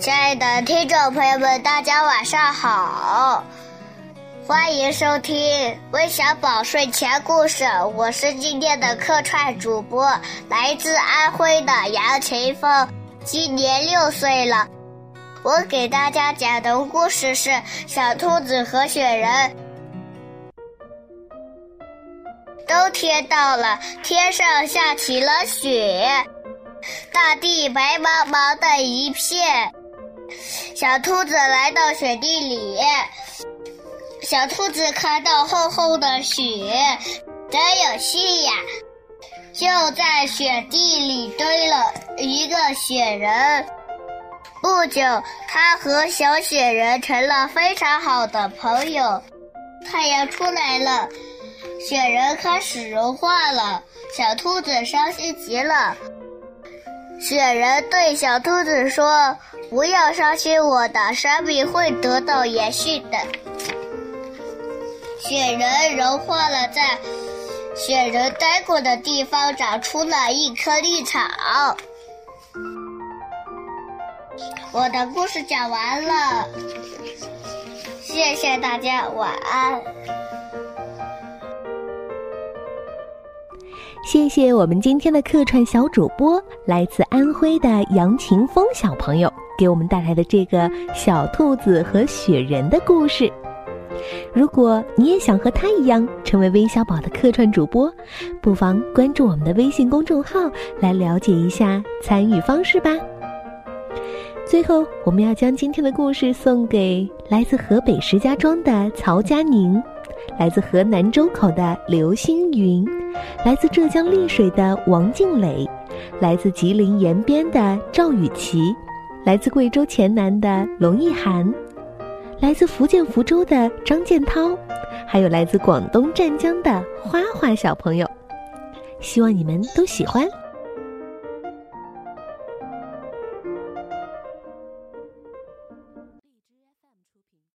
亲爱的听众朋友们，大家晚上好，欢迎收听《微小宝睡前故事》。我是今天的客串主播，来自安徽的杨晴峰，今年六岁了。我给大家讲的故事是《小兔子和雪人》。冬天到了，天上下起了雪，大地白茫茫的一片。小兔子来到雪地里，小兔子看到厚厚的雪，真有趣呀！就在雪地里堆了一个雪人。不久，它和小雪人成了非常好的朋友。太阳出来了，雪人开始融化了，小兔子伤心极了。雪人对小兔子说。不要伤心，我的生命会得到延续的。雪人融化了，在雪人待过的地方长出了一棵绿草。我的故事讲完了，谢谢大家，晚安。谢谢我们今天的客串小主播，来自安徽的杨晴峰小朋友。给我们带来的这个小兔子和雪人的故事。如果你也想和他一样成为微小宝的客串主播，不妨关注我们的微信公众号来了解一下参与方式吧。最后，我们要将今天的故事送给来自河北石家庄的曹佳宁，来自河南周口的刘星云，来自浙江丽水的王静蕾，来自吉林延边的赵雨琪。来自贵州黔南的龙意涵，来自福建福州的张建涛，还有来自广东湛江的花花小朋友，希望你们都喜欢。